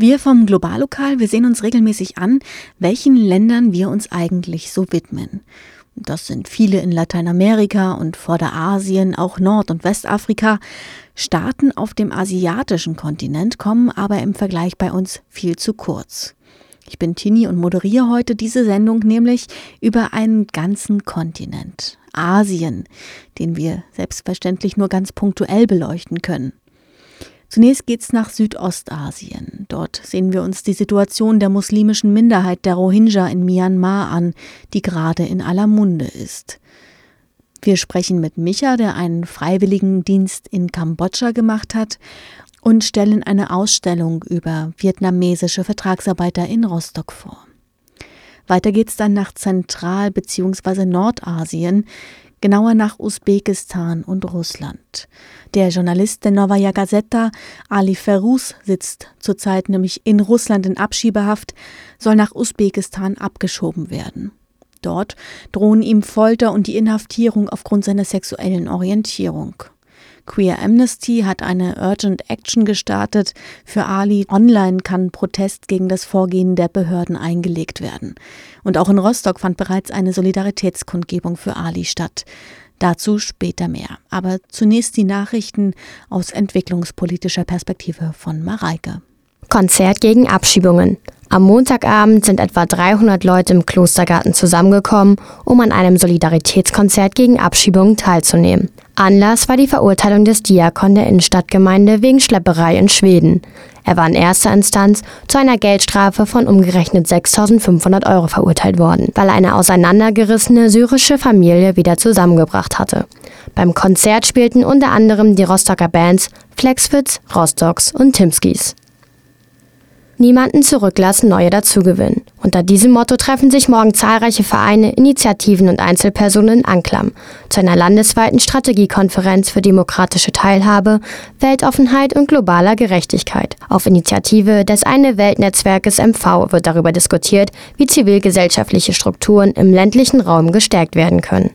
Wir vom Globallokal, wir sehen uns regelmäßig an, welchen Ländern wir uns eigentlich so widmen. Das sind viele in Lateinamerika und Vorderasien, auch Nord- und Westafrika. Staaten auf dem asiatischen Kontinent kommen aber im Vergleich bei uns viel zu kurz. Ich bin Tini und moderiere heute diese Sendung nämlich über einen ganzen Kontinent, Asien, den wir selbstverständlich nur ganz punktuell beleuchten können. Zunächst geht's nach Südostasien. Dort sehen wir uns die Situation der muslimischen Minderheit der Rohingya in Myanmar an, die gerade in aller Munde ist. Wir sprechen mit Micha, der einen Freiwilligendienst in Kambodscha gemacht hat, und stellen eine Ausstellung über vietnamesische Vertragsarbeiter in Rostock vor. Weiter geht's dann nach Zentral- bzw. Nordasien, genauer nach Usbekistan und Russland. Der Journalist der Novaya Gazeta, Ali Feruz, sitzt zurzeit nämlich in Russland in Abschiebehaft, soll nach Usbekistan abgeschoben werden. Dort drohen ihm Folter und die Inhaftierung aufgrund seiner sexuellen Orientierung. Queer Amnesty hat eine Urgent Action gestartet. Für Ali online kann Protest gegen das Vorgehen der Behörden eingelegt werden. Und auch in Rostock fand bereits eine Solidaritätskundgebung für Ali statt. Dazu später mehr. Aber zunächst die Nachrichten aus entwicklungspolitischer Perspektive von Mareike. Konzert gegen Abschiebungen. Am Montagabend sind etwa 300 Leute im Klostergarten zusammengekommen, um an einem Solidaritätskonzert gegen Abschiebungen teilzunehmen. Anlass war die Verurteilung des Diakon der Innenstadtgemeinde wegen Schlepperei in Schweden. Er war in erster Instanz zu einer Geldstrafe von umgerechnet 6.500 Euro verurteilt worden, weil er eine auseinandergerissene syrische Familie wieder zusammengebracht hatte. Beim Konzert spielten unter anderem die Rostocker Bands Flexfits, Rostocks und Timskis. Niemanden zurücklassen, neue dazugewinnen. Unter diesem Motto treffen sich morgen zahlreiche Vereine, Initiativen und Einzelpersonen in Anklam zu einer landesweiten Strategiekonferenz für demokratische Teilhabe, Weltoffenheit und globaler Gerechtigkeit. Auf Initiative des Eine Weltnetzwerkes MV wird darüber diskutiert, wie zivilgesellschaftliche Strukturen im ländlichen Raum gestärkt werden können.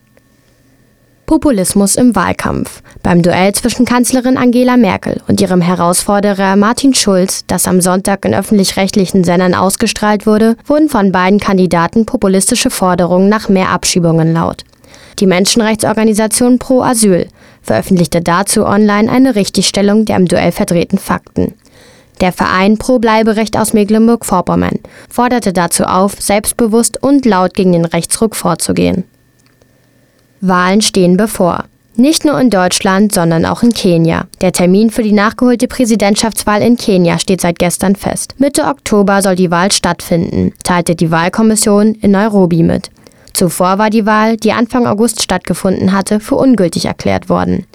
Populismus im Wahlkampf. Beim Duell zwischen Kanzlerin Angela Merkel und ihrem Herausforderer Martin Schulz, das am Sonntag in öffentlich-rechtlichen Sendern ausgestrahlt wurde, wurden von beiden Kandidaten populistische Forderungen nach mehr Abschiebungen laut. Die Menschenrechtsorganisation Pro Asyl veröffentlichte dazu online eine Richtigstellung der im Duell verdrehten Fakten. Der Verein Pro Bleiberecht aus Mecklenburg-Vorpommern forderte dazu auf, selbstbewusst und laut gegen den Rechtsruck vorzugehen. Wahlen stehen bevor. Nicht nur in Deutschland, sondern auch in Kenia. Der Termin für die nachgeholte Präsidentschaftswahl in Kenia steht seit gestern fest. Mitte Oktober soll die Wahl stattfinden, teilte die Wahlkommission in Nairobi mit. Zuvor war die Wahl, die Anfang August stattgefunden hatte, für ungültig erklärt worden.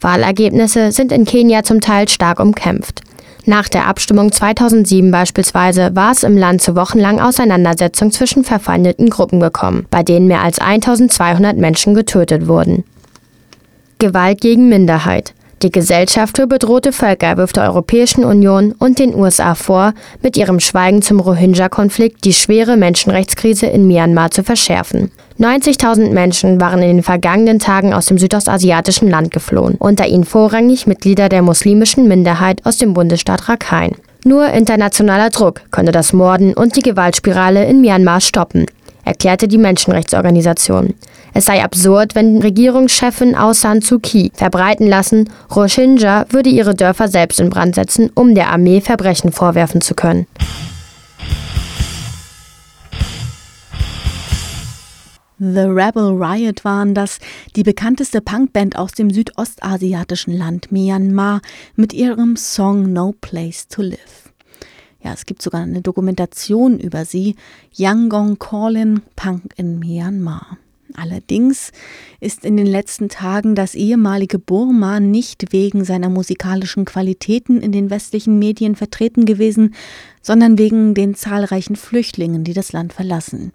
Wahlergebnisse sind in Kenia zum Teil stark umkämpft. Nach der Abstimmung 2007 beispielsweise war es im Land zu wochenlangen Auseinandersetzungen zwischen verfeindeten Gruppen gekommen, bei denen mehr als 1200 Menschen getötet wurden. Gewalt gegen Minderheit. Die Gesellschaft für bedrohte Völker wirft der Europäischen Union und den USA vor, mit ihrem Schweigen zum Rohingya-Konflikt die schwere Menschenrechtskrise in Myanmar zu verschärfen. 90.000 Menschen waren in den vergangenen Tagen aus dem südostasiatischen Land geflohen, unter ihnen vorrangig Mitglieder der muslimischen Minderheit aus dem Bundesstaat Rakhine. Nur internationaler Druck könne das Morden und die Gewaltspirale in Myanmar stoppen, erklärte die Menschenrechtsorganisation. Es sei absurd, wenn Regierungschefin Aung San Suu Kyi verbreiten lassen, Rohingya würde ihre Dörfer selbst in Brand setzen, um der Armee Verbrechen vorwerfen zu können. The Rebel Riot waren das, die bekannteste Punkband aus dem südostasiatischen Land Myanmar mit ihrem Song No Place to Live. Ja, es gibt sogar eine Dokumentation über sie, Yangon Callin Punk in Myanmar. Allerdings ist in den letzten Tagen das ehemalige Burma nicht wegen seiner musikalischen Qualitäten in den westlichen Medien vertreten gewesen, sondern wegen den zahlreichen Flüchtlingen, die das Land verlassen.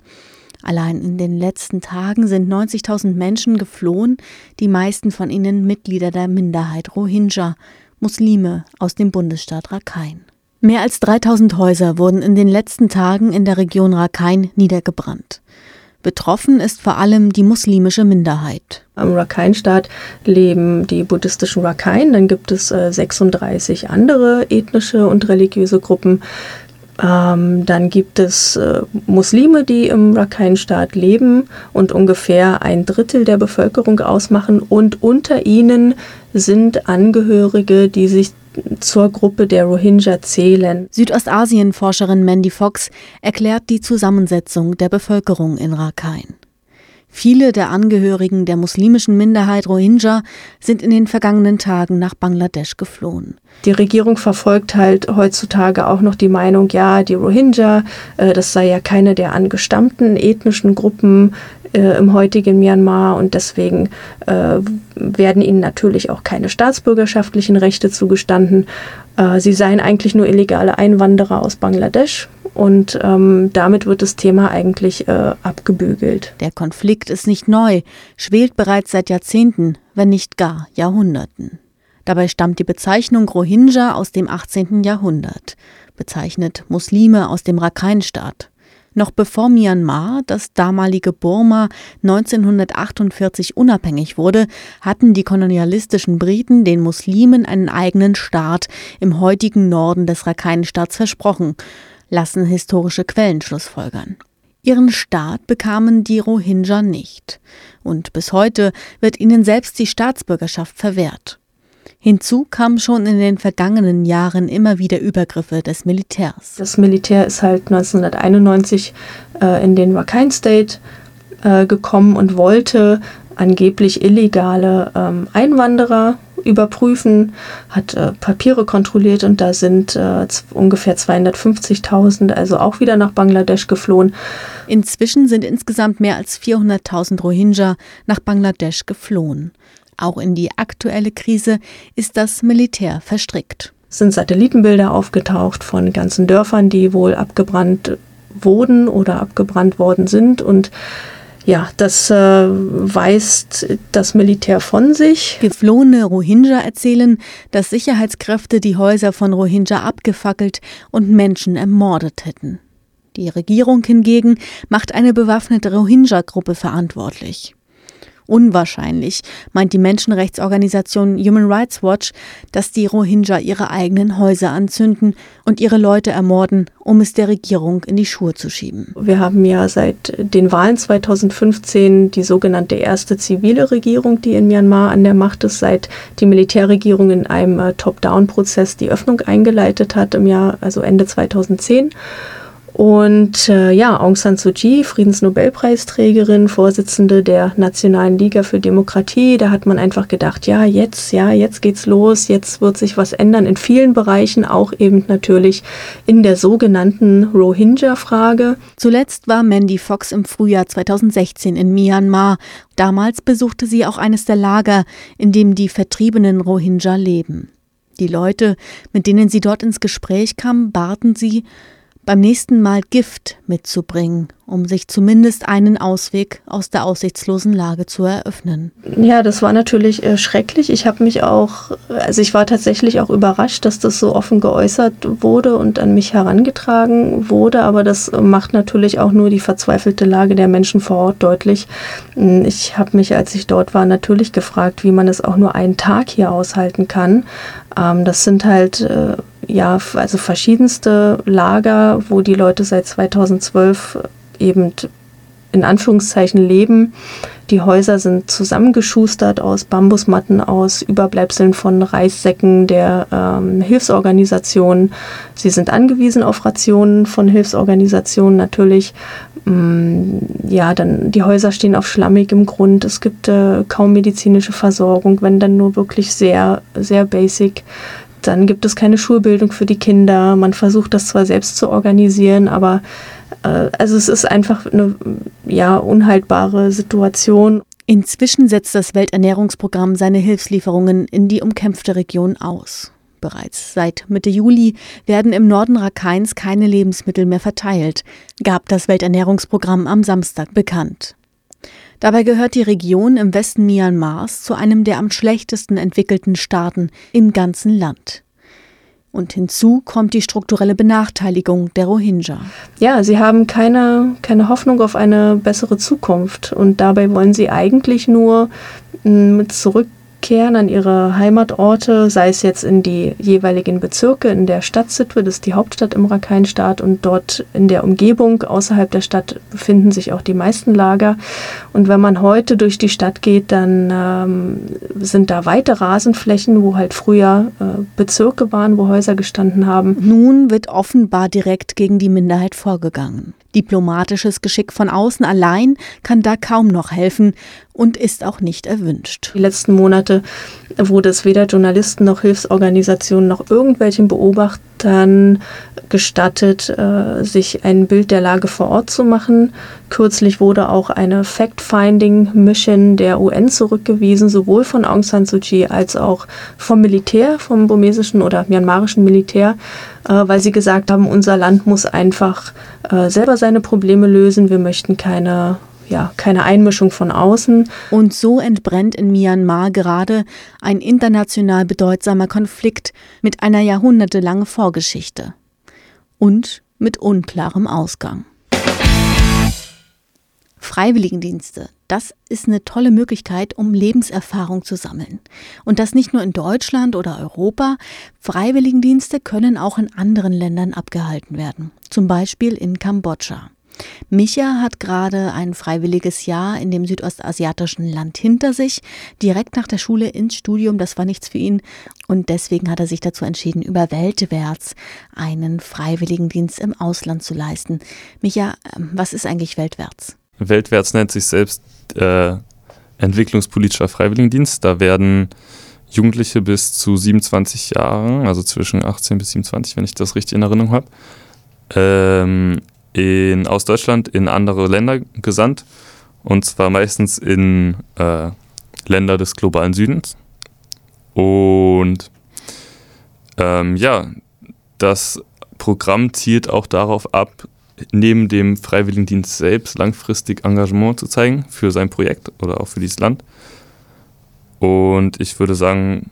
Allein in den letzten Tagen sind 90.000 Menschen geflohen, die meisten von ihnen Mitglieder der Minderheit Rohingya, Muslime aus dem Bundesstaat Rakhine. Mehr als 3000 Häuser wurden in den letzten Tagen in der Region Rakhine niedergebrannt. Betroffen ist vor allem die muslimische Minderheit. Am Rakhine-Staat leben die buddhistischen Rakhine, dann gibt es äh, 36 andere ethnische und religiöse Gruppen. Ähm, dann gibt es äh, Muslime, die im Rakhine-Staat leben und ungefähr ein Drittel der Bevölkerung ausmachen. Und unter ihnen sind Angehörige, die sich zur Gruppe der Rohingya zählen. Südostasien-Forscherin Mandy Fox erklärt die Zusammensetzung der Bevölkerung in Rakhine. Viele der Angehörigen der muslimischen Minderheit Rohingya sind in den vergangenen Tagen nach Bangladesch geflohen. Die Regierung verfolgt halt heutzutage auch noch die Meinung, ja, die Rohingya, äh, das sei ja keine der angestammten ethnischen Gruppen äh, im heutigen Myanmar und deswegen äh, werden ihnen natürlich auch keine staatsbürgerschaftlichen Rechte zugestanden. Äh, sie seien eigentlich nur illegale Einwanderer aus Bangladesch und ähm, damit wird das Thema eigentlich äh, abgebügelt. Der Konflikt ist nicht neu, schwelt bereits seit Jahrzehnten, wenn nicht gar Jahrhunderten. Dabei stammt die Bezeichnung Rohingya aus dem 18. Jahrhundert, bezeichnet Muslime aus dem Rakhine-Staat. Noch bevor Myanmar, das damalige Burma, 1948 unabhängig wurde, hatten die kolonialistischen Briten den Muslimen einen eigenen Staat im heutigen Norden des Rakhine-Staats versprochen, lassen historische Quellen schlussfolgern. Ihren Staat bekamen die Rohingya nicht. Und bis heute wird ihnen selbst die Staatsbürgerschaft verwehrt. Hinzu kamen schon in den vergangenen Jahren immer wieder Übergriffe des Militärs. Das Militär ist halt 1991 äh, in den Rakhine State äh, gekommen und wollte angeblich illegale ähm, Einwanderer überprüfen, hat äh, Papiere kontrolliert und da sind äh, ungefähr 250.000, also auch wieder nach Bangladesch geflohen. Inzwischen sind insgesamt mehr als 400.000 Rohingya nach Bangladesch geflohen. Auch in die aktuelle Krise ist das Militär verstrickt. Es sind Satellitenbilder aufgetaucht von ganzen Dörfern, die wohl abgebrannt wurden oder abgebrannt worden sind und ja, das äh, weist das Militär von sich. Geflohene Rohingya erzählen, dass Sicherheitskräfte die Häuser von Rohingya abgefackelt und Menschen ermordet hätten. Die Regierung hingegen macht eine bewaffnete Rohingya-Gruppe verantwortlich. Unwahrscheinlich, meint die Menschenrechtsorganisation Human Rights Watch, dass die Rohingya ihre eigenen Häuser anzünden und ihre Leute ermorden, um es der Regierung in die Schuhe zu schieben. Wir haben ja seit den Wahlen 2015 die sogenannte erste zivile Regierung, die in Myanmar an der Macht ist, seit die Militärregierung in einem äh, Top-Down-Prozess die Öffnung eingeleitet hat im Jahr, also Ende 2010. Und äh, ja, Aung San Suu Kyi, Friedensnobelpreisträgerin, Vorsitzende der Nationalen Liga für Demokratie, da hat man einfach gedacht, ja, jetzt, ja, jetzt geht's los, jetzt wird sich was ändern in vielen Bereichen, auch eben natürlich in der sogenannten Rohingya-Frage. Zuletzt war Mandy Fox im Frühjahr 2016 in Myanmar. Damals besuchte sie auch eines der Lager, in dem die vertriebenen Rohingya leben. Die Leute, mit denen sie dort ins Gespräch kam, baten sie, beim nächsten Mal Gift mitzubringen, um sich zumindest einen Ausweg aus der aussichtslosen Lage zu eröffnen. Ja, das war natürlich äh, schrecklich. Ich habe mich auch, also ich war tatsächlich auch überrascht, dass das so offen geäußert wurde und an mich herangetragen wurde, aber das macht natürlich auch nur die verzweifelte Lage der Menschen vor Ort deutlich. Hm, ich habe mich, als ich dort war, natürlich gefragt, wie man es auch nur einen Tag hier aushalten kann. Ähm, das sind halt äh, ja, also verschiedenste Lager, wo die Leute seit 2012 eben in Anführungszeichen leben. Die Häuser sind zusammengeschustert aus Bambusmatten, aus Überbleibseln von Reissäcken der ähm, Hilfsorganisationen. Sie sind angewiesen auf Rationen von Hilfsorganisationen natürlich. Ähm, ja, dann die Häuser stehen auf schlammigem Grund. Es gibt äh, kaum medizinische Versorgung, wenn dann nur wirklich sehr, sehr basic dann gibt es keine Schulbildung für die Kinder. Man versucht das zwar selbst zu organisieren, aber äh, also es ist einfach eine ja, unhaltbare Situation. Inzwischen setzt das Welternährungsprogramm seine Hilfslieferungen in die umkämpfte Region aus. Bereits seit Mitte Juli werden im Norden Rakheins keine Lebensmittel mehr verteilt, gab das Welternährungsprogramm am Samstag bekannt. Dabei gehört die Region im Westen Myanmars zu einem der am schlechtesten entwickelten Staaten im ganzen Land. Und hinzu kommt die strukturelle Benachteiligung der Rohingya. Ja, sie haben keine, keine Hoffnung auf eine bessere Zukunft. Und dabei wollen sie eigentlich nur mm, zurück zurückkehren an ihre Heimatorte, sei es jetzt in die jeweiligen Bezirke, in der Stadt Sitwe, das ist die Hauptstadt im Rakhine-Staat und dort in der Umgebung außerhalb der Stadt befinden sich auch die meisten Lager. Und wenn man heute durch die Stadt geht, dann ähm, sind da weite Rasenflächen, wo halt früher äh, Bezirke waren, wo Häuser gestanden haben. Nun wird offenbar direkt gegen die Minderheit vorgegangen. Diplomatisches Geschick von außen allein kann da kaum noch helfen und ist auch nicht erwünscht. Die letzten Monate wurde es weder Journalisten noch Hilfsorganisationen noch irgendwelchen Beobachtern gestattet, äh, sich ein Bild der Lage vor Ort zu machen. Kürzlich wurde auch eine Fact-Finding-Mission der UN zurückgewiesen, sowohl von Aung San Suu Kyi als auch vom Militär, vom burmesischen oder myanmarischen Militär, äh, weil sie gesagt haben, unser Land muss einfach äh, selber seine Probleme lösen. Wir möchten keine ja, keine Einmischung von außen. Und so entbrennt in Myanmar gerade ein international bedeutsamer Konflikt mit einer jahrhundertelangen Vorgeschichte und mit unklarem Ausgang. Freiwilligendienste, das ist eine tolle Möglichkeit, um Lebenserfahrung zu sammeln. Und das nicht nur in Deutschland oder Europa. Freiwilligendienste können auch in anderen Ländern abgehalten werden, zum Beispiel in Kambodscha. Micha hat gerade ein freiwilliges Jahr in dem südostasiatischen Land hinter sich, direkt nach der Schule ins Studium. Das war nichts für ihn und deswegen hat er sich dazu entschieden, über Weltwärts einen Freiwilligendienst im Ausland zu leisten. Micha, ähm, was ist eigentlich Weltwärts? Weltwärts nennt sich selbst äh, entwicklungspolitischer Freiwilligendienst. Da werden Jugendliche bis zu 27 Jahren, also zwischen 18 bis 27, wenn ich das richtig in Erinnerung habe, ähm, in, aus Deutschland in andere Länder gesandt. Und zwar meistens in äh, Länder des globalen Südens. Und ähm, ja, das Programm zielt auch darauf ab, neben dem Freiwilligendienst selbst langfristig Engagement zu zeigen für sein Projekt oder auch für dieses Land. Und ich würde sagen,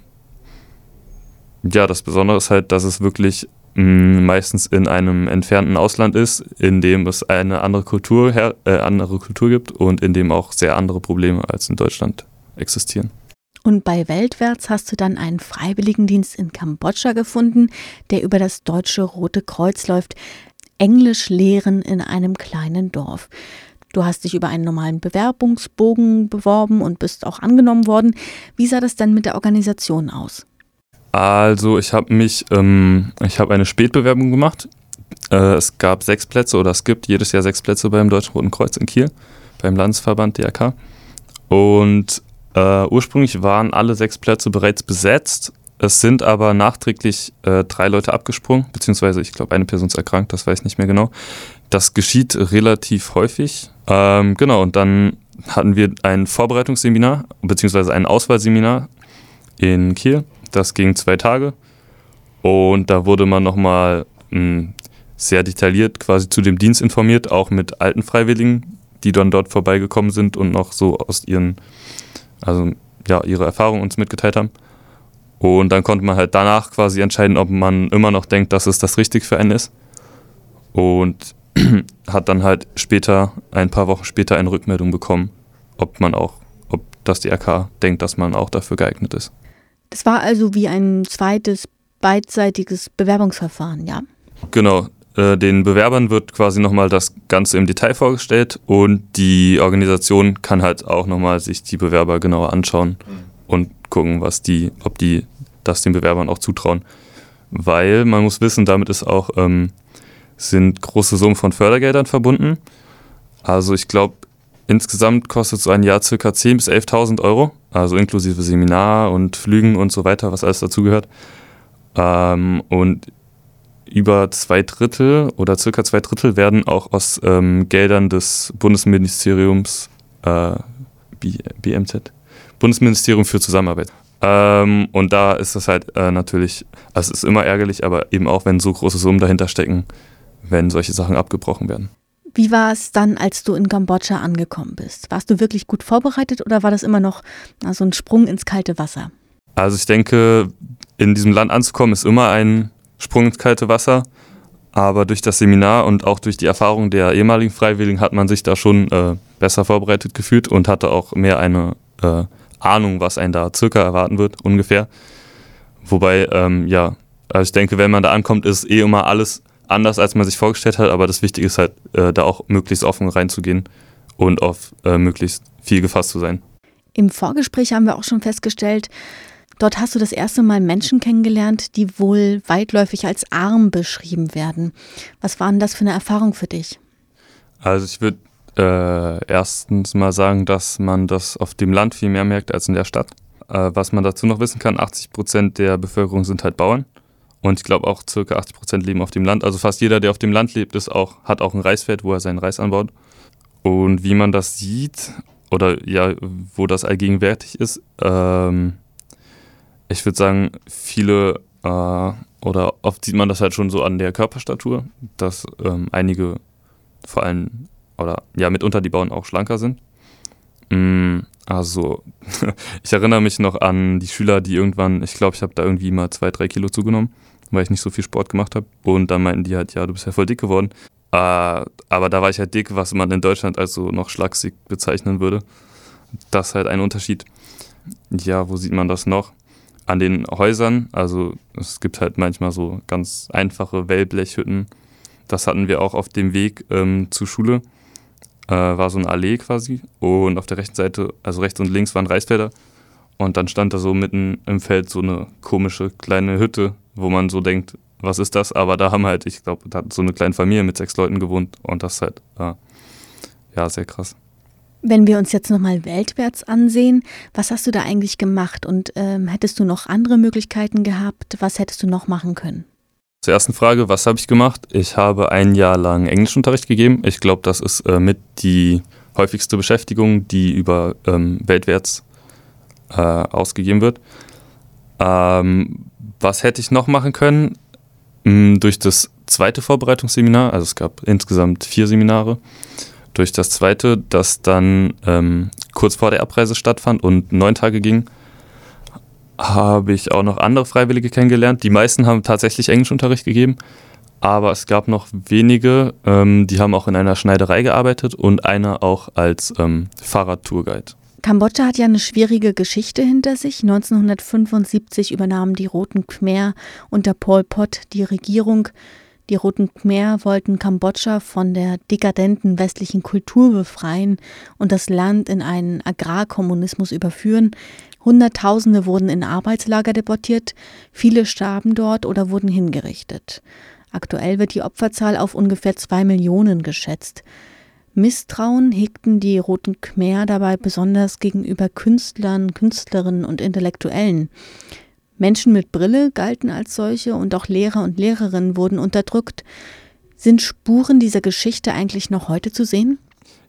ja, das Besondere ist halt, dass es wirklich meistens in einem entfernten Ausland ist, in dem es eine andere Kultur, äh, andere Kultur gibt und in dem auch sehr andere Probleme als in Deutschland existieren. Und bei Weltwärts hast du dann einen Freiwilligendienst in Kambodscha gefunden, der über das Deutsche Rote Kreuz läuft. Englisch lehren in einem kleinen Dorf. Du hast dich über einen normalen Bewerbungsbogen beworben und bist auch angenommen worden. Wie sah das denn mit der Organisation aus? Also ich habe mich, ähm, ich habe eine Spätbewerbung gemacht. Äh, es gab sechs Plätze oder es gibt jedes Jahr sechs Plätze beim Deutschen Roten Kreuz in Kiel, beim Landesverband DRK. Und äh, ursprünglich waren alle sechs Plätze bereits besetzt. Es sind aber nachträglich äh, drei Leute abgesprungen, beziehungsweise ich glaube eine Person ist erkrankt, das weiß ich nicht mehr genau. Das geschieht relativ häufig. Ähm, genau, und dann hatten wir ein Vorbereitungsseminar, beziehungsweise ein Auswahlseminar in Kiel das ging zwei Tage. Und da wurde man nochmal hm, sehr detailliert quasi zu dem Dienst informiert, auch mit alten Freiwilligen, die dann dort vorbeigekommen sind und noch so aus ihren, also ja, ihre Erfahrungen uns mitgeteilt haben. Und dann konnte man halt danach quasi entscheiden, ob man immer noch denkt, dass es das Richtige für einen ist. Und hat dann halt später, ein paar Wochen später, eine Rückmeldung bekommen, ob man auch, ob das DRK denkt, dass man auch dafür geeignet ist. Das war also wie ein zweites beidseitiges Bewerbungsverfahren, ja? Genau. Äh, den Bewerbern wird quasi nochmal das Ganze im Detail vorgestellt und die Organisation kann halt auch nochmal sich die Bewerber genauer anschauen und gucken, was die, ob die das den Bewerbern auch zutrauen. Weil man muss wissen, damit ist auch, ähm, sind große Summen von Fördergeldern verbunden. Also ich glaube, insgesamt kostet so ein Jahr circa 10.000 bis 11.000 Euro also inklusive Seminar und Flügen und so weiter, was alles dazugehört. Ähm, und über zwei Drittel oder circa zwei Drittel werden auch aus ähm, Geldern des Bundesministeriums äh, BMZ, Bundesministerium für Zusammenarbeit. Ähm, und da ist es halt äh, natürlich, also es ist immer ärgerlich, aber eben auch, wenn so große Summen dahinter stecken, wenn solche Sachen abgebrochen werden. Wie war es dann, als du in Kambodscha angekommen bist? Warst du wirklich gut vorbereitet oder war das immer noch na, so ein Sprung ins kalte Wasser? Also ich denke, in diesem Land anzukommen ist immer ein Sprung ins kalte Wasser. Aber durch das Seminar und auch durch die Erfahrung der ehemaligen Freiwilligen hat man sich da schon äh, besser vorbereitet gefühlt und hatte auch mehr eine äh, Ahnung, was einen da circa erwarten wird, ungefähr. Wobei, ähm, ja, also ich denke, wenn man da ankommt, ist eh immer alles anders, als man sich vorgestellt hat. Aber das Wichtige ist halt, äh, da auch möglichst offen reinzugehen und auf äh, möglichst viel gefasst zu sein. Im Vorgespräch haben wir auch schon festgestellt, Dort hast du das erste Mal Menschen kennengelernt, die wohl weitläufig als arm beschrieben werden. Was war denn das für eine Erfahrung für dich? Also ich würde äh, erstens mal sagen, dass man das auf dem Land viel mehr merkt als in der Stadt. Äh, was man dazu noch wissen kann, 80 Prozent der Bevölkerung sind halt Bauern. Und ich glaube auch circa 80 Prozent leben auf dem Land. Also fast jeder, der auf dem Land lebt, ist auch, hat auch ein Reisfeld, wo er seinen Reis anbaut. Und wie man das sieht, oder ja, wo das allgegenwärtig ist, ähm, ich würde sagen, viele äh, oder oft sieht man das halt schon so an der Körperstatur, dass ähm, einige vor allem oder ja mitunter die Bauern auch schlanker sind. Mm, also ich erinnere mich noch an die Schüler, die irgendwann, ich glaube, ich habe da irgendwie mal zwei, drei Kilo zugenommen, weil ich nicht so viel Sport gemacht habe. Und dann meinten die halt, ja, du bist ja voll dick geworden. Äh, aber da war ich halt dick, was man in Deutschland als so noch schlaksig bezeichnen würde. Das ist halt ein Unterschied. Ja, wo sieht man das noch? an den Häusern. Also es gibt halt manchmal so ganz einfache Wellblechhütten. Das hatten wir auch auf dem Weg ähm, zur Schule. Äh, war so eine Allee quasi. Und auf der rechten Seite, also rechts und links waren Reisfelder. Und dann stand da so mitten im Feld so eine komische kleine Hütte, wo man so denkt, was ist das? Aber da haben halt, ich glaube, da hat so eine kleine Familie mit sechs Leuten gewohnt. Und das ist halt, äh, ja, sehr krass. Wenn wir uns jetzt nochmal weltwärts ansehen, was hast du da eigentlich gemacht und ähm, hättest du noch andere Möglichkeiten gehabt? Was hättest du noch machen können? Zur ersten Frage, was habe ich gemacht? Ich habe ein Jahr lang Englischunterricht gegeben. Ich glaube, das ist äh, mit die häufigste Beschäftigung, die über ähm, weltwärts äh, ausgegeben wird. Ähm, was hätte ich noch machen können? Hm, durch das zweite Vorbereitungsseminar, also es gab insgesamt vier Seminare, durch das zweite, das dann ähm, kurz vor der Abreise stattfand und neun Tage ging, habe ich auch noch andere Freiwillige kennengelernt. Die meisten haben tatsächlich Englischunterricht gegeben, aber es gab noch wenige, ähm, die haben auch in einer Schneiderei gearbeitet und einer auch als ähm, Fahrradtourguide. Kambodscha hat ja eine schwierige Geschichte hinter sich. 1975 übernahmen die Roten Khmer unter Pol Pot die Regierung. Die Roten Khmer wollten Kambodscha von der dekadenten westlichen Kultur befreien und das Land in einen Agrarkommunismus überführen. Hunderttausende wurden in Arbeitslager deportiert, viele starben dort oder wurden hingerichtet. Aktuell wird die Opferzahl auf ungefähr zwei Millionen geschätzt. Misstrauen hegten die Roten Khmer dabei besonders gegenüber Künstlern, Künstlerinnen und Intellektuellen. Menschen mit Brille galten als solche und auch Lehrer und Lehrerinnen wurden unterdrückt. Sind Spuren dieser Geschichte eigentlich noch heute zu sehen?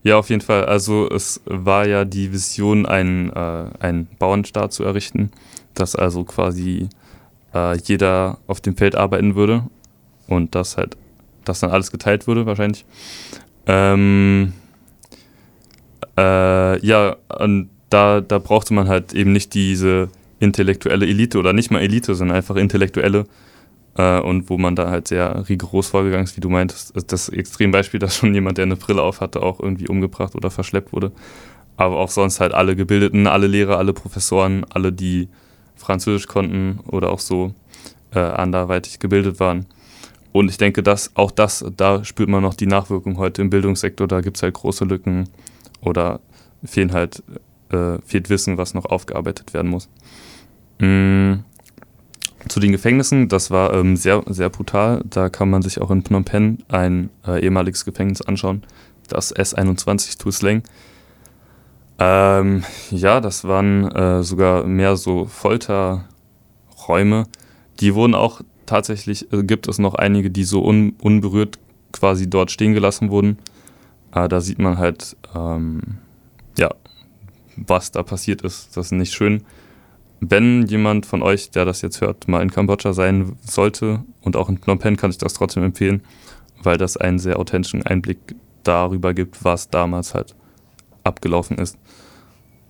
Ja, auf jeden Fall. Also es war ja die Vision, einen, äh, einen Bauernstaat zu errichten, dass also quasi äh, jeder auf dem Feld arbeiten würde und dass halt, dass dann alles geteilt würde wahrscheinlich. Ähm, äh, ja, und da, da brauchte man halt eben nicht diese intellektuelle Elite oder nicht mal Elite, sondern einfach Intellektuelle. Äh, und wo man da halt sehr rigoros vorgegangen ist, wie du meintest. Das Extrembeispiel, dass schon jemand, der eine Brille auf hatte, auch irgendwie umgebracht oder verschleppt wurde. Aber auch sonst halt alle Gebildeten, alle Lehrer, alle Professoren, alle, die Französisch konnten oder auch so äh, anderweitig gebildet waren. Und ich denke, dass auch das, da spürt man noch die Nachwirkung heute im Bildungssektor, da gibt es halt große Lücken oder fehlen halt, äh, fehlt Wissen, was noch aufgearbeitet werden muss. Mm, zu den Gefängnissen, das war ähm, sehr, sehr brutal. Da kann man sich auch in Phnom Penh ein äh, ehemaliges Gefängnis anschauen, das S21 Tusleng. Ähm, ja, das waren äh, sogar mehr so Folterräume, die wurden auch tatsächlich, äh, gibt es noch einige, die so un, unberührt quasi dort stehen gelassen wurden. Äh, da sieht man halt, ähm, ja, was da passiert ist. Das ist nicht schön. Wenn jemand von euch, der das jetzt hört, mal in Kambodscha sein sollte und auch in Phnom Penh, kann ich das trotzdem empfehlen, weil das einen sehr authentischen Einblick darüber gibt, was damals halt abgelaufen ist.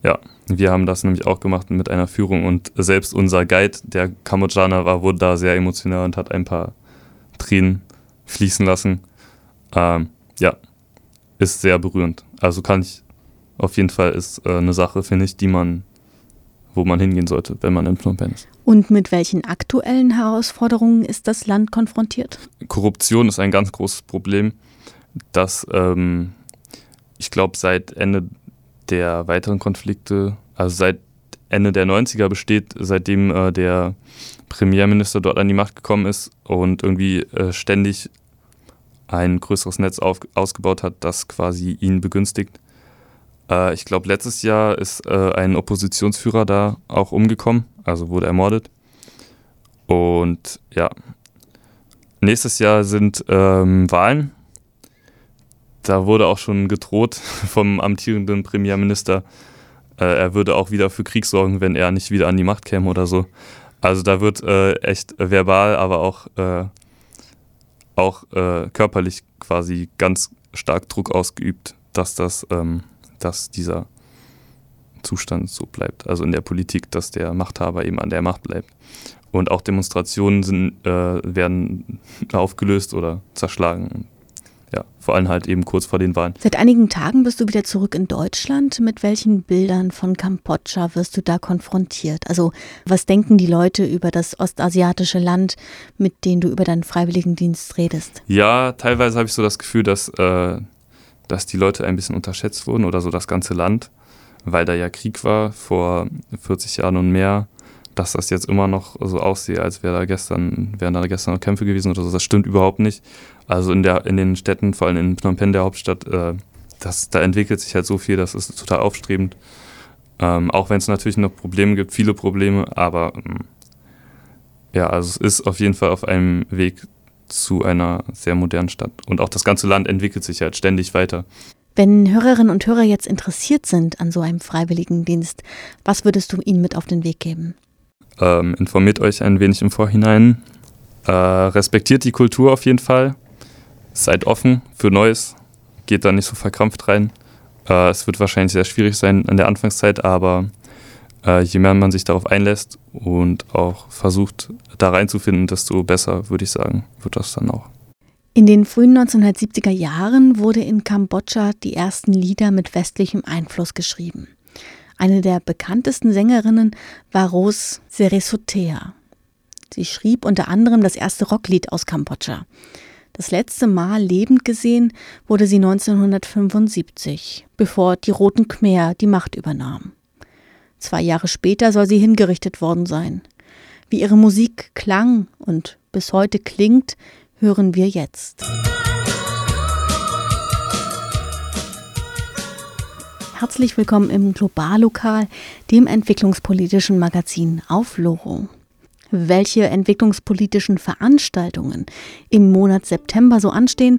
Ja, wir haben das nämlich auch gemacht mit einer Führung und selbst unser Guide, der Kambodschaner war, wurde da sehr emotional und hat ein paar Tränen fließen lassen. Ähm, ja, ist sehr berührend. Also kann ich auf jeden Fall ist äh, eine Sache, finde ich, die man, wo man hingehen sollte, wenn man in Phnom Penh ist. Und mit welchen aktuellen Herausforderungen ist das Land konfrontiert? Korruption ist ein ganz großes Problem, das ähm, ich glaube seit Ende der weiteren Konflikte, also seit Ende der 90er besteht, seitdem äh, der Premierminister dort an die Macht gekommen ist und irgendwie äh, ständig ein größeres Netz auf, ausgebaut hat, das quasi ihn begünstigt. Äh, ich glaube, letztes Jahr ist äh, ein Oppositionsführer da auch umgekommen, also wurde ermordet. Und ja, nächstes Jahr sind ähm, Wahlen. Da wurde auch schon gedroht vom amtierenden Premierminister, äh, er würde auch wieder für Krieg sorgen, wenn er nicht wieder an die Macht käme oder so. Also da wird äh, echt verbal, aber auch, äh, auch äh, körperlich quasi ganz stark Druck ausgeübt, dass das ähm, dass dieser Zustand so bleibt. Also in der Politik, dass der Machthaber eben an der Macht bleibt. Und auch Demonstrationen sind, äh, werden aufgelöst oder zerschlagen. Ja, vor allem halt eben kurz vor den Wahlen. Seit einigen Tagen bist du wieder zurück in Deutschland. Mit welchen Bildern von Kambodscha wirst du da konfrontiert? Also was denken die Leute über das ostasiatische Land, mit dem du über deinen Freiwilligendienst redest? Ja, teilweise habe ich so das Gefühl, dass äh, dass die Leute ein bisschen unterschätzt wurden oder so das ganze Land, weil da ja Krieg war vor 40 Jahren und mehr, dass das jetzt immer noch so aussehe, als wäre da gestern, wären da gestern noch Kämpfe gewesen oder so. Das stimmt überhaupt nicht. Also in, der, in den Städten, vor allem in Phnom Penh, der Hauptstadt, äh, das, da entwickelt sich halt so viel, das ist total aufstrebend. Ähm, auch wenn es natürlich noch Probleme gibt, viele Probleme, aber ähm, ja, also es ist auf jeden Fall auf einem Weg zu einer sehr modernen Stadt. Und auch das ganze Land entwickelt sich halt ständig weiter. Wenn Hörerinnen und Hörer jetzt interessiert sind an so einem Freiwilligendienst, was würdest du ihnen mit auf den Weg geben? Ähm, informiert euch ein wenig im Vorhinein. Äh, respektiert die Kultur auf jeden Fall. Seid offen für Neues. Geht da nicht so verkrampft rein. Äh, es wird wahrscheinlich sehr schwierig sein in der Anfangszeit, aber äh, je mehr man sich darauf einlässt und auch versucht, da reinzufinden, desto besser, würde ich sagen, wird das dann auch. In den frühen 1970er Jahren wurde in Kambodscha die ersten Lieder mit westlichem Einfluss geschrieben. Eine der bekanntesten Sängerinnen war Rose Seresotea. Sie schrieb unter anderem das erste Rocklied aus Kambodscha. Das letzte Mal lebend gesehen wurde sie 1975, bevor die Roten Khmer die Macht übernahmen. Zwei Jahre später soll sie hingerichtet worden sein. Wie ihre Musik klang und bis heute klingt, hören wir jetzt. Herzlich willkommen im Globallokal, dem entwicklungspolitischen Magazin auf Loro. Welche entwicklungspolitischen Veranstaltungen im Monat September so anstehen,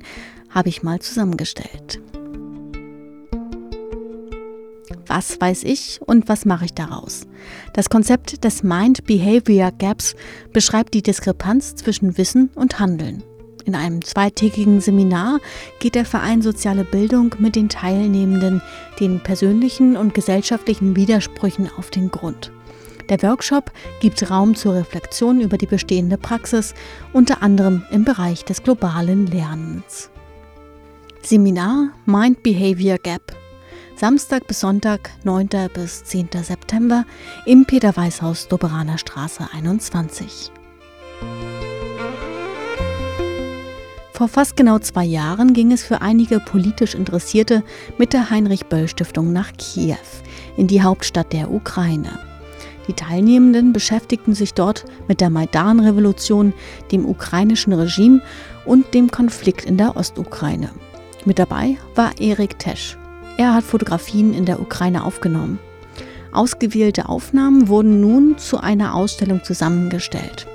habe ich mal zusammengestellt. Was weiß ich und was mache ich daraus? Das Konzept des Mind-Behavior Gaps beschreibt die Diskrepanz zwischen Wissen und Handeln. In einem zweitägigen Seminar geht der Verein Soziale Bildung mit den Teilnehmenden den persönlichen und gesellschaftlichen Widersprüchen auf den Grund. Der Workshop gibt Raum zur Reflexion über die bestehende Praxis, unter anderem im Bereich des globalen Lernens. Seminar Mind Behavior Gap Samstag bis Sonntag, 9. bis 10. September im Peter-Weiß-Haus Doberaner Straße 21. Vor fast genau zwei Jahren ging es für einige politisch Interessierte mit der Heinrich-Böll-Stiftung nach Kiew, in die Hauptstadt der Ukraine. Die Teilnehmenden beschäftigten sich dort mit der Maidan-Revolution, dem ukrainischen Regime und dem Konflikt in der Ostukraine. Mit dabei war Erik Tesch, er hat Fotografien in der Ukraine aufgenommen. Ausgewählte Aufnahmen wurden nun zu einer Ausstellung zusammengestellt.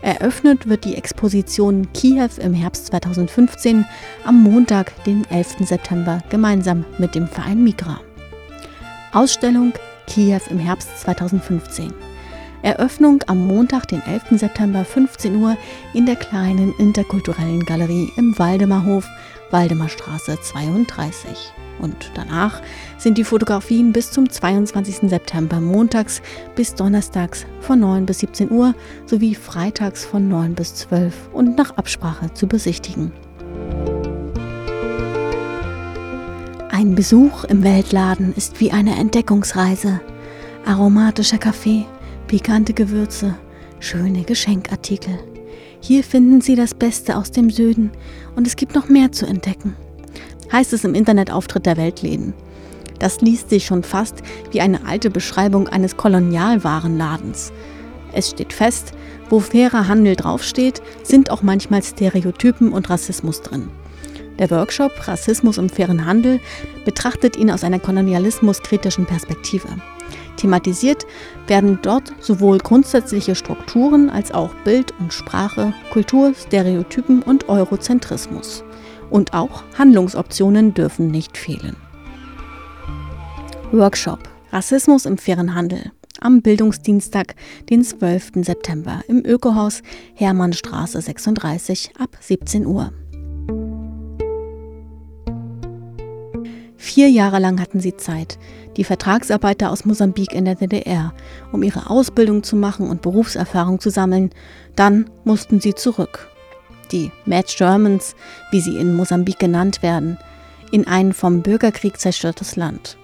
Eröffnet wird die Exposition Kiew im Herbst 2015 am Montag, den 11. September, gemeinsam mit dem Verein Migra. Ausstellung Kiew im Herbst 2015. Eröffnung am Montag, den 11. September 15 Uhr in der kleinen interkulturellen Galerie im Waldemarhof, Waldemarstraße 32. Und danach sind die Fotografien bis zum 22. September montags bis donnerstags von 9 bis 17 Uhr sowie freitags von 9 bis 12 und nach Absprache zu besichtigen. Ein Besuch im Weltladen ist wie eine Entdeckungsreise. Aromatischer Kaffee, pikante Gewürze, schöne Geschenkartikel. Hier finden Sie das Beste aus dem Süden und es gibt noch mehr zu entdecken. Heißt es im Internetauftritt der Weltläden. Das liest sich schon fast wie eine alte Beschreibung eines Kolonialwarenladens. Es steht fest, wo fairer Handel draufsteht, sind auch manchmal Stereotypen und Rassismus drin. Der Workshop Rassismus im fairen Handel betrachtet ihn aus einer kolonialismuskritischen Perspektive. Thematisiert werden dort sowohl grundsätzliche Strukturen als auch Bild und Sprache, Kultur, Stereotypen und Eurozentrismus. Und auch Handlungsoptionen dürfen nicht fehlen. Workshop Rassismus im fairen Handel am Bildungsdienstag, den 12. September im Ökohaus Hermannstraße 36 ab 17 Uhr. Vier Jahre lang hatten sie Zeit, die Vertragsarbeiter aus Mosambik in der DDR, um ihre Ausbildung zu machen und Berufserfahrung zu sammeln. Dann mussten sie zurück. Die Mad Germans, wie sie in Mosambik genannt werden, in ein vom Bürgerkrieg zerstörtes Land.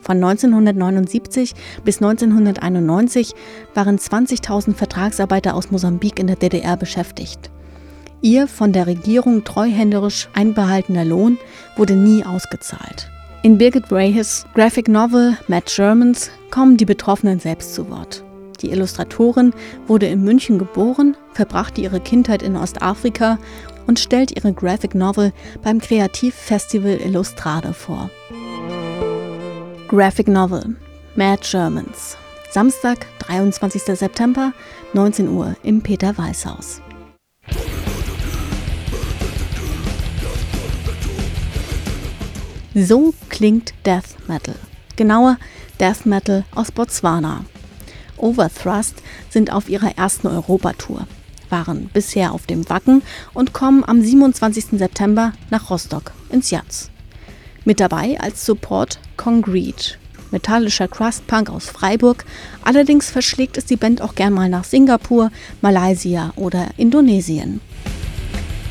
Von 1979 bis 1991 waren 20.000 Vertragsarbeiter aus Mosambik in der DDR beschäftigt. Ihr von der Regierung treuhänderisch einbehaltener Lohn wurde nie ausgezahlt. In Birgit Rahes Graphic Novel Mad Germans kommen die Betroffenen selbst zu Wort. Die Illustratorin wurde in München geboren, verbrachte ihre Kindheit in Ostafrika und stellt ihre Graphic Novel beim Kreativfestival Illustrade vor. Graphic Novel Mad Germans Samstag, 23. September, 19 Uhr im Peter Weiß Haus. So klingt Death Metal. Genauer Death Metal aus Botswana. Overthrust sind auf ihrer ersten Europatour, waren bisher auf dem Wacken und kommen am 27. September nach Rostock ins Jatz. Mit dabei als Support Concrete, metallischer Crustpunk aus Freiburg. Allerdings verschlägt es die Band auch gern mal nach Singapur, Malaysia oder Indonesien.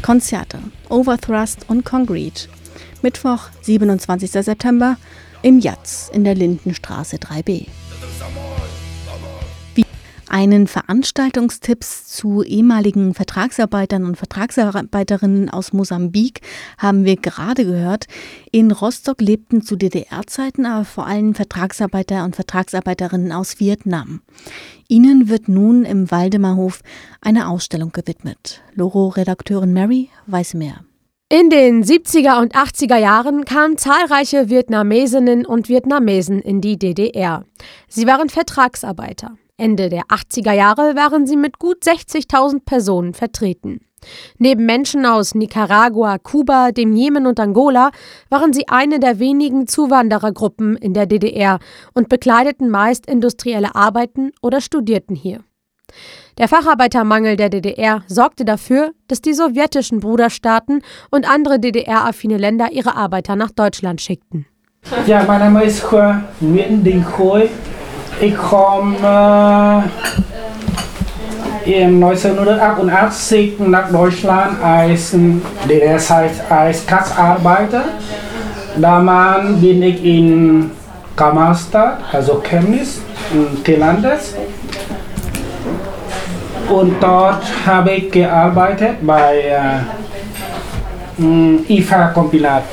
Konzerte Overthrust und Concrete Mittwoch, 27. September im Jatz in der Lindenstraße 3b. Wie einen Veranstaltungstipps zu ehemaligen Vertragsarbeitern und Vertragsarbeiterinnen aus Mosambik haben wir gerade gehört. In Rostock lebten zu DDR-Zeiten aber vor allem Vertragsarbeiter und Vertragsarbeiterinnen aus Vietnam. Ihnen wird nun im Waldemarhof eine Ausstellung gewidmet. Loro-Redakteurin Mary weiß mehr. In den 70er und 80er Jahren kamen zahlreiche Vietnamesinnen und Vietnamesen in die DDR. Sie waren Vertragsarbeiter. Ende der 80er Jahre waren sie mit gut 60.000 Personen vertreten. Neben Menschen aus Nicaragua, Kuba, dem Jemen und Angola waren sie eine der wenigen Zuwanderergruppen in der DDR und bekleideten meist industrielle Arbeiten oder studierten hier. Der Facharbeitermangel der DDR sorgte dafür, dass die sowjetischen Bruderstaaten und andere DDR-affine Länder ihre Arbeiter nach Deutschland schickten. Ja, mein Name ist Nguyễn Đình Khôi. Ich komme in 1988 nach Deutschland als DDR-Zeit als Kastarbeiter. Damals bin ich in Kamalstadt, also Chemnitz, Gelandet. Und dort habe ich gearbeitet bei äh, IFA-Kompilat,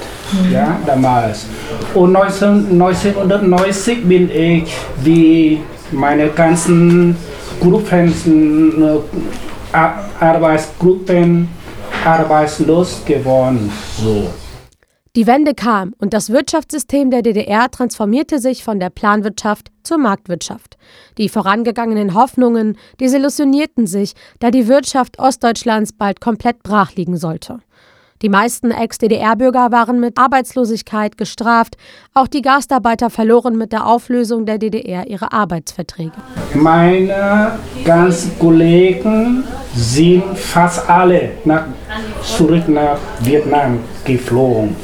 ja, damals. Und 19, 1990 bin ich wie meine ganzen Gruppen, äh, Arbeitsgruppen arbeitslos geworden. So. Die Wende kam und das Wirtschaftssystem der DDR transformierte sich von der Planwirtschaft zur Marktwirtschaft. Die vorangegangenen Hoffnungen desillusionierten sich, da die Wirtschaft Ostdeutschlands bald komplett brach liegen sollte. Die meisten Ex-DDR-Bürger waren mit Arbeitslosigkeit gestraft. Auch die Gastarbeiter verloren mit der Auflösung der DDR ihre Arbeitsverträge. Meine ganzen Kollegen sind fast alle nach, zurück nach Vietnam geflogen.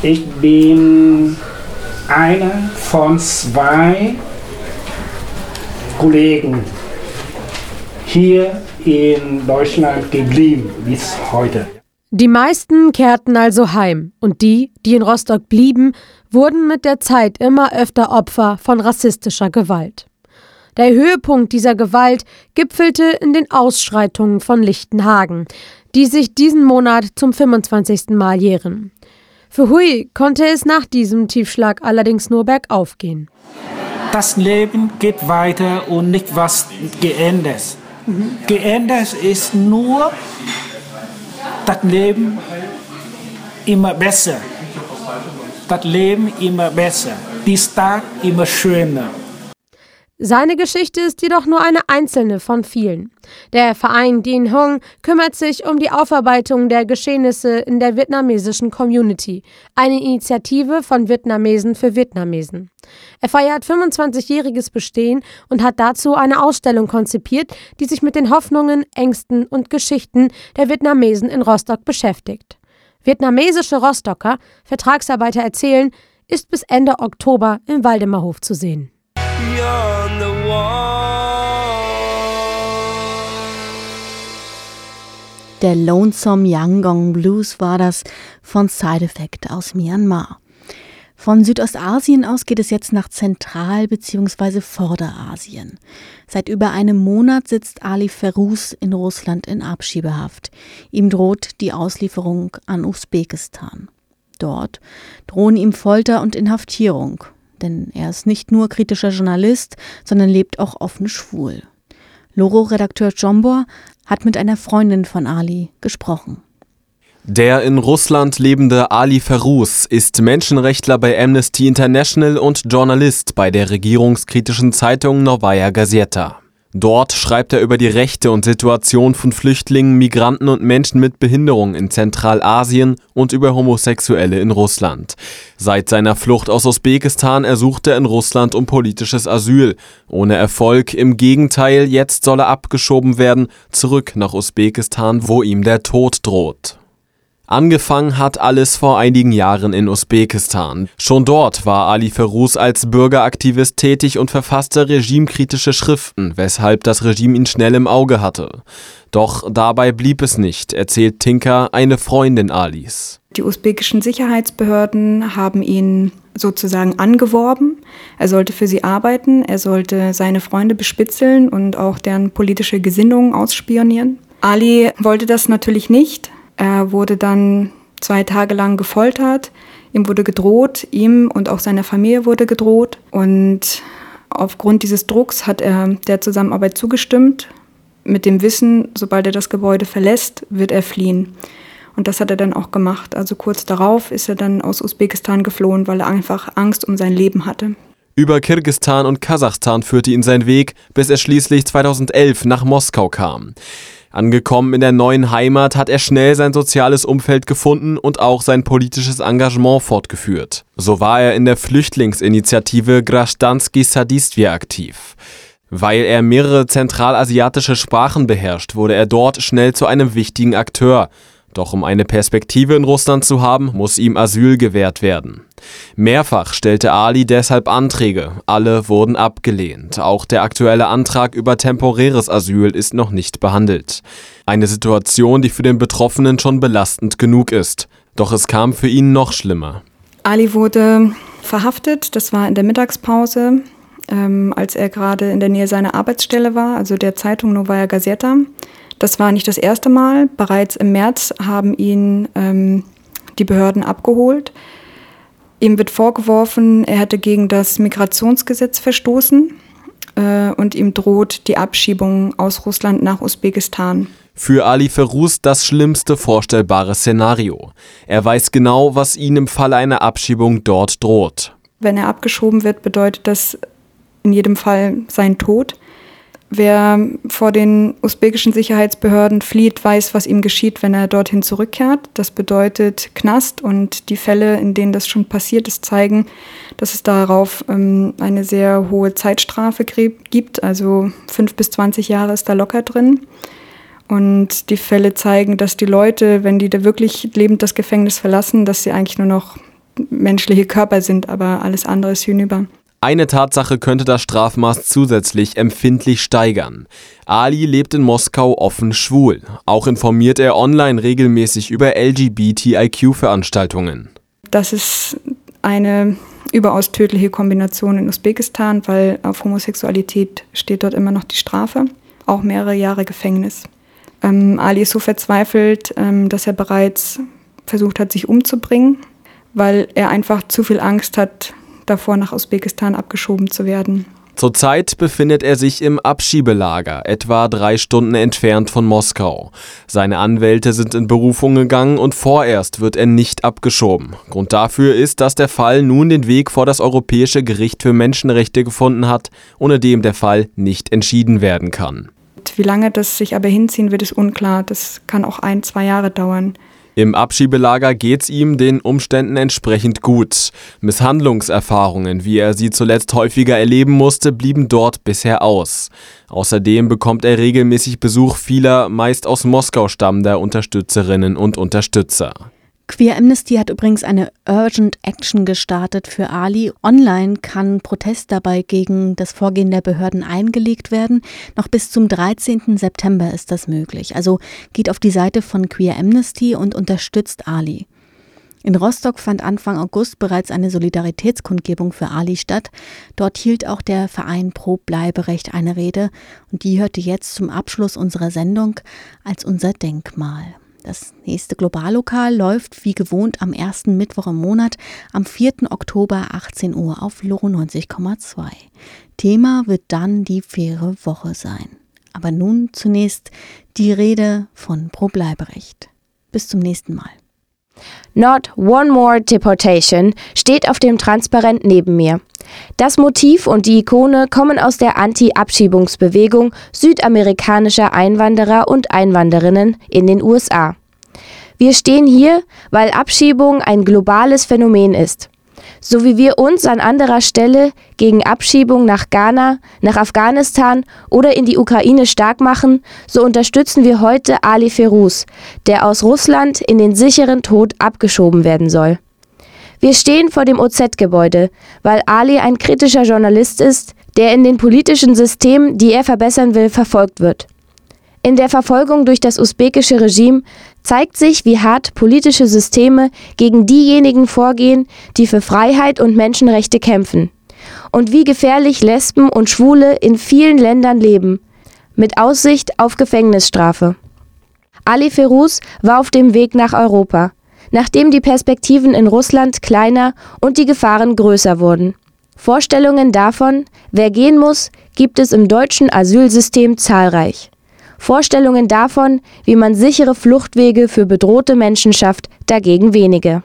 Ich bin einer von zwei Kollegen hier in Deutschland geblieben bis heute. Die meisten kehrten also heim und die, die in Rostock blieben, wurden mit der Zeit immer öfter Opfer von rassistischer Gewalt. Der Höhepunkt dieser Gewalt gipfelte in den Ausschreitungen von Lichtenhagen, die sich diesen Monat zum 25. Mal jähren. Für Hui konnte es nach diesem Tiefschlag allerdings nur bergauf gehen. Das Leben geht weiter und nicht was geändert. Mhm. Geändert ist nur das Leben immer besser. Das Leben immer besser. Die Stadt immer schöner. Seine Geschichte ist jedoch nur eine einzelne von vielen. Der Verein Dien Hung kümmert sich um die Aufarbeitung der Geschehnisse in der vietnamesischen Community, eine Initiative von Vietnamesen für Vietnamesen. Er feiert 25-jähriges Bestehen und hat dazu eine Ausstellung konzipiert, die sich mit den Hoffnungen, Ängsten und Geschichten der Vietnamesen in Rostock beschäftigt. Vietnamesische Rostocker, Vertragsarbeiter erzählen, ist bis Ende Oktober im Waldemarhof zu sehen. Der Lonesome Yangon Blues war das von Side Effect aus Myanmar. Von Südostasien aus geht es jetzt nach Zentral- bzw. Vorderasien. Seit über einem Monat sitzt Ali Feruz in Russland in Abschiebehaft. Ihm droht die Auslieferung an Usbekistan. Dort drohen ihm Folter und Inhaftierung denn er ist nicht nur kritischer Journalist, sondern lebt auch offen schwul. Loro-Redakteur Jombor hat mit einer Freundin von Ali gesprochen. Der in Russland lebende Ali Feruz ist Menschenrechtler bei Amnesty International und Journalist bei der regierungskritischen Zeitung Novaya Gazeta. Dort schreibt er über die Rechte und Situation von Flüchtlingen, Migranten und Menschen mit Behinderung in Zentralasien und über Homosexuelle in Russland. Seit seiner Flucht aus Usbekistan ersucht er in Russland um politisches Asyl. Ohne Erfolg, im Gegenteil, jetzt soll er abgeschoben werden, zurück nach Usbekistan, wo ihm der Tod droht. Angefangen hat alles vor einigen Jahren in Usbekistan. Schon dort war Ali Feruz als Bürgeraktivist tätig und verfasste regimekritische Schriften, weshalb das Regime ihn schnell im Auge hatte. Doch dabei blieb es nicht, erzählt Tinka, eine Freundin Alis. Die usbekischen Sicherheitsbehörden haben ihn sozusagen angeworben. Er sollte für sie arbeiten, er sollte seine Freunde bespitzeln und auch deren politische Gesinnungen ausspionieren. Ali wollte das natürlich nicht, er wurde dann zwei Tage lang gefoltert. Ihm wurde gedroht, ihm und auch seiner Familie wurde gedroht. Und aufgrund dieses Drucks hat er der Zusammenarbeit zugestimmt, mit dem Wissen, sobald er das Gebäude verlässt, wird er fliehen. Und das hat er dann auch gemacht. Also kurz darauf ist er dann aus Usbekistan geflohen, weil er einfach Angst um sein Leben hatte. Über Kirgistan und Kasachstan führte ihn sein Weg, bis er schließlich 2011 nach Moskau kam. Angekommen in der neuen Heimat hat er schnell sein soziales Umfeld gefunden und auch sein politisches Engagement fortgeführt. So war er in der Flüchtlingsinitiative Grashdansky Sadistvia aktiv. Weil er mehrere zentralasiatische Sprachen beherrscht, wurde er dort schnell zu einem wichtigen Akteur. Doch um eine Perspektive in Russland zu haben, muss ihm Asyl gewährt werden. Mehrfach stellte Ali deshalb Anträge, alle wurden abgelehnt. Auch der aktuelle Antrag über temporäres Asyl ist noch nicht behandelt. Eine Situation, die für den Betroffenen schon belastend genug ist. Doch es kam für ihn noch schlimmer. Ali wurde verhaftet, das war in der Mittagspause, ähm, als er gerade in der Nähe seiner Arbeitsstelle war, also der Zeitung Novaya Gazeta. Das war nicht das erste Mal. Bereits im März haben ihn ähm, die Behörden abgeholt. Ihm wird vorgeworfen, er hätte gegen das Migrationsgesetz verstoßen äh, und ihm droht die Abschiebung aus Russland nach Usbekistan. Für Ali Ferrus das schlimmste vorstellbare Szenario. Er weiß genau, was ihm im Falle einer Abschiebung dort droht. Wenn er abgeschoben wird, bedeutet das in jedem Fall sein Tod. Wer vor den usbekischen Sicherheitsbehörden flieht, weiß, was ihm geschieht, wenn er dorthin zurückkehrt. Das bedeutet Knast und die Fälle, in denen das schon passiert ist, zeigen, dass es darauf ähm, eine sehr hohe Zeitstrafe gibt. Also fünf bis zwanzig Jahre ist da locker drin. Und die Fälle zeigen, dass die Leute, wenn die da wirklich lebend das Gefängnis verlassen, dass sie eigentlich nur noch menschliche Körper sind, aber alles andere ist hinüber. Eine Tatsache könnte das Strafmaß zusätzlich empfindlich steigern. Ali lebt in Moskau offen schwul. Auch informiert er online regelmäßig über LGBTIQ-Veranstaltungen. Das ist eine überaus tödliche Kombination in Usbekistan, weil auf Homosexualität steht dort immer noch die Strafe, auch mehrere Jahre Gefängnis. Ähm, Ali ist so verzweifelt, ähm, dass er bereits versucht hat, sich umzubringen, weil er einfach zu viel Angst hat, davor nach Usbekistan abgeschoben zu werden. Zurzeit befindet er sich im Abschiebelager, etwa drei Stunden entfernt von Moskau. Seine Anwälte sind in Berufung gegangen und vorerst wird er nicht abgeschoben. Grund dafür ist, dass der Fall nun den Weg vor das Europäische Gericht für Menschenrechte gefunden hat, ohne dem der Fall nicht entschieden werden kann. Wie lange das sich aber hinziehen wird, ist unklar. Das kann auch ein, zwei Jahre dauern. Im Abschiebelager geht's ihm den Umständen entsprechend gut. Misshandlungserfahrungen, wie er sie zuletzt häufiger erleben musste, blieben dort bisher aus. Außerdem bekommt er regelmäßig Besuch vieler, meist aus Moskau stammender Unterstützerinnen und Unterstützer. Queer Amnesty hat übrigens eine Urgent Action gestartet für Ali. Online kann Protest dabei gegen das Vorgehen der Behörden eingelegt werden. Noch bis zum 13. September ist das möglich. Also geht auf die Seite von Queer Amnesty und unterstützt Ali. In Rostock fand Anfang August bereits eine Solidaritätskundgebung für Ali statt. Dort hielt auch der Verein Pro Bleiberecht eine Rede und die hörte jetzt zum Abschluss unserer Sendung als unser Denkmal. Das nächste Globallokal läuft wie gewohnt am ersten Mittwoch im Monat am 4. Oktober 18 Uhr auf Loro 90,2. Thema wird dann die faire Woche sein. Aber nun zunächst die Rede von Pro Bleiberecht. Bis zum nächsten Mal. Not One More Deportation steht auf dem Transparent neben mir. Das Motiv und die Ikone kommen aus der Anti-Abschiebungsbewegung südamerikanischer Einwanderer und Einwanderinnen in den USA. Wir stehen hier, weil Abschiebung ein globales Phänomen ist. So wie wir uns an anderer Stelle gegen Abschiebung nach Ghana, nach Afghanistan oder in die Ukraine stark machen, so unterstützen wir heute Ali Feruz, der aus Russland in den sicheren Tod abgeschoben werden soll. Wir stehen vor dem OZ-Gebäude, weil Ali ein kritischer Journalist ist, der in den politischen Systemen, die er verbessern will, verfolgt wird. In der Verfolgung durch das usbekische Regime zeigt sich, wie hart politische Systeme gegen diejenigen vorgehen, die für Freiheit und Menschenrechte kämpfen. Und wie gefährlich Lesben und Schwule in vielen Ländern leben, mit Aussicht auf Gefängnisstrafe. Ali Feruz war auf dem Weg nach Europa, nachdem die Perspektiven in Russland kleiner und die Gefahren größer wurden. Vorstellungen davon, wer gehen muss, gibt es im deutschen Asylsystem zahlreich. Vorstellungen davon, wie man sichere Fluchtwege für bedrohte Menschen schafft, dagegen wenige.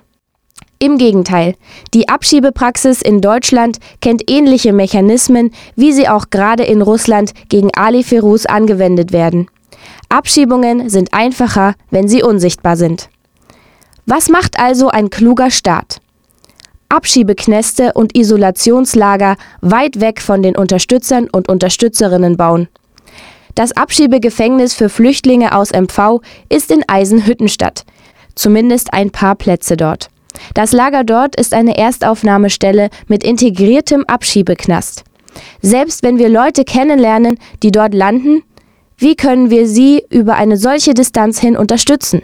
Im Gegenteil, die Abschiebepraxis in Deutschland kennt ähnliche Mechanismen, wie sie auch gerade in Russland gegen Ali Feruz angewendet werden. Abschiebungen sind einfacher, wenn sie unsichtbar sind. Was macht also ein kluger Staat? Abschiebeknäste und Isolationslager weit weg von den Unterstützern und Unterstützerinnen bauen. Das Abschiebegefängnis für Flüchtlinge aus MV ist in Eisenhüttenstadt. Zumindest ein paar Plätze dort. Das Lager dort ist eine Erstaufnahmestelle mit integriertem Abschiebeknast. Selbst wenn wir Leute kennenlernen, die dort landen, wie können wir sie über eine solche Distanz hin unterstützen?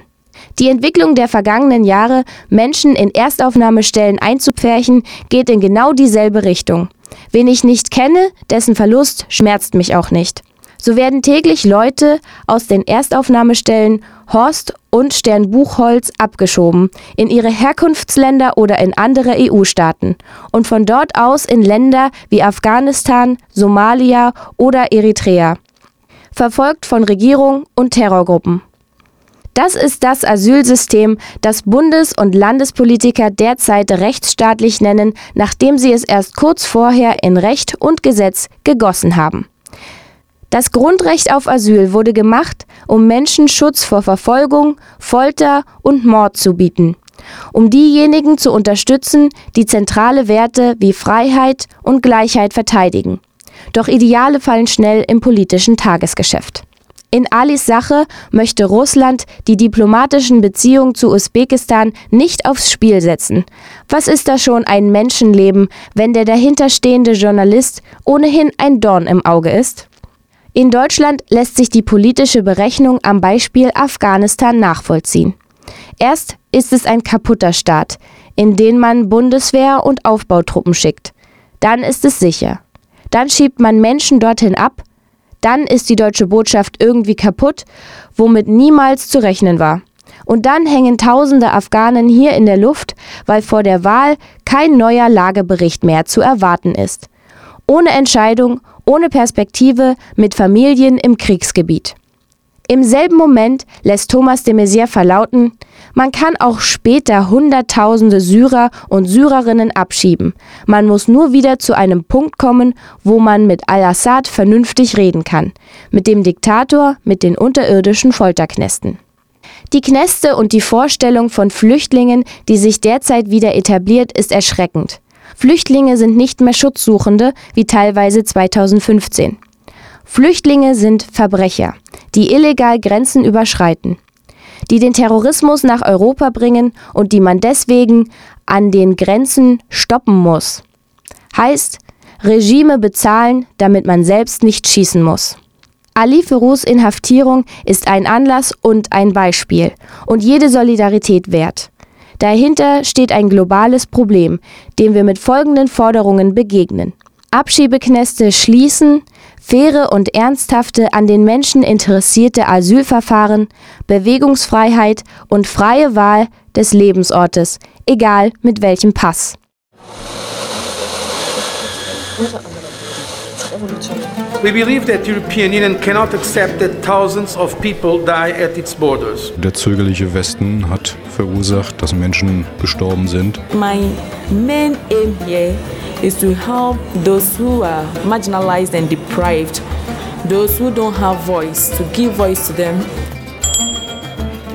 Die Entwicklung der vergangenen Jahre, Menschen in Erstaufnahmestellen einzupferchen, geht in genau dieselbe Richtung. Wen ich nicht kenne, dessen Verlust schmerzt mich auch nicht. So werden täglich Leute aus den Erstaufnahmestellen Horst und Sternbuchholz abgeschoben in ihre Herkunftsländer oder in andere EU-Staaten und von dort aus in Länder wie Afghanistan, Somalia oder Eritrea. verfolgt von Regierung und Terrorgruppen. Das ist das Asylsystem, das Bundes- und Landespolitiker derzeit rechtsstaatlich nennen, nachdem sie es erst kurz vorher in Recht und Gesetz gegossen haben. Das Grundrecht auf Asyl wurde gemacht, um Menschen Schutz vor Verfolgung, Folter und Mord zu bieten, um diejenigen zu unterstützen, die zentrale Werte wie Freiheit und Gleichheit verteidigen. Doch Ideale fallen schnell im politischen Tagesgeschäft. In Alis Sache möchte Russland die diplomatischen Beziehungen zu Usbekistan nicht aufs Spiel setzen. Was ist da schon ein Menschenleben, wenn der dahinterstehende Journalist ohnehin ein Dorn im Auge ist? In Deutschland lässt sich die politische Berechnung am Beispiel Afghanistan nachvollziehen. Erst ist es ein kaputter Staat, in den man Bundeswehr und Aufbautruppen schickt. Dann ist es sicher. Dann schiebt man Menschen dorthin ab, dann ist die deutsche Botschaft irgendwie kaputt, womit niemals zu rechnen war. Und dann hängen tausende Afghanen hier in der Luft, weil vor der Wahl kein neuer Lagebericht mehr zu erwarten ist. Ohne Entscheidung, ohne Perspektive, mit Familien im Kriegsgebiet. Im selben Moment lässt Thomas de Maizière verlauten, man kann auch später Hunderttausende Syrer und Syrerinnen abschieben. Man muss nur wieder zu einem Punkt kommen, wo man mit Al-Assad vernünftig reden kann. Mit dem Diktator, mit den unterirdischen Folterknästen. Die Knäste und die Vorstellung von Flüchtlingen, die sich derzeit wieder etabliert, ist erschreckend. Flüchtlinge sind nicht mehr Schutzsuchende wie teilweise 2015. Flüchtlinge sind Verbrecher, die illegal Grenzen überschreiten, die den Terrorismus nach Europa bringen und die man deswegen an den Grenzen stoppen muss. Heißt, Regime bezahlen, damit man selbst nicht schießen muss. Ali Ferus Inhaftierung ist ein Anlass und ein Beispiel und jede Solidarität wert. Dahinter steht ein globales Problem, dem wir mit folgenden Forderungen begegnen. Abschiebeknäste schließen, faire und ernsthafte an den Menschen interessierte Asylverfahren, Bewegungsfreiheit und freie Wahl des Lebensortes, egal mit welchem Pass. Its borders. Der zögerliche Westen hat verursacht, dass Menschen gestorben sind. My main aim here is to help those who are marginalized and deprived, those who don't have voice, to give voice to them.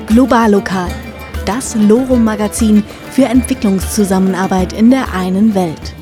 Globallokal, das Loro-Magazin für Entwicklungszusammenarbeit in der einen Welt.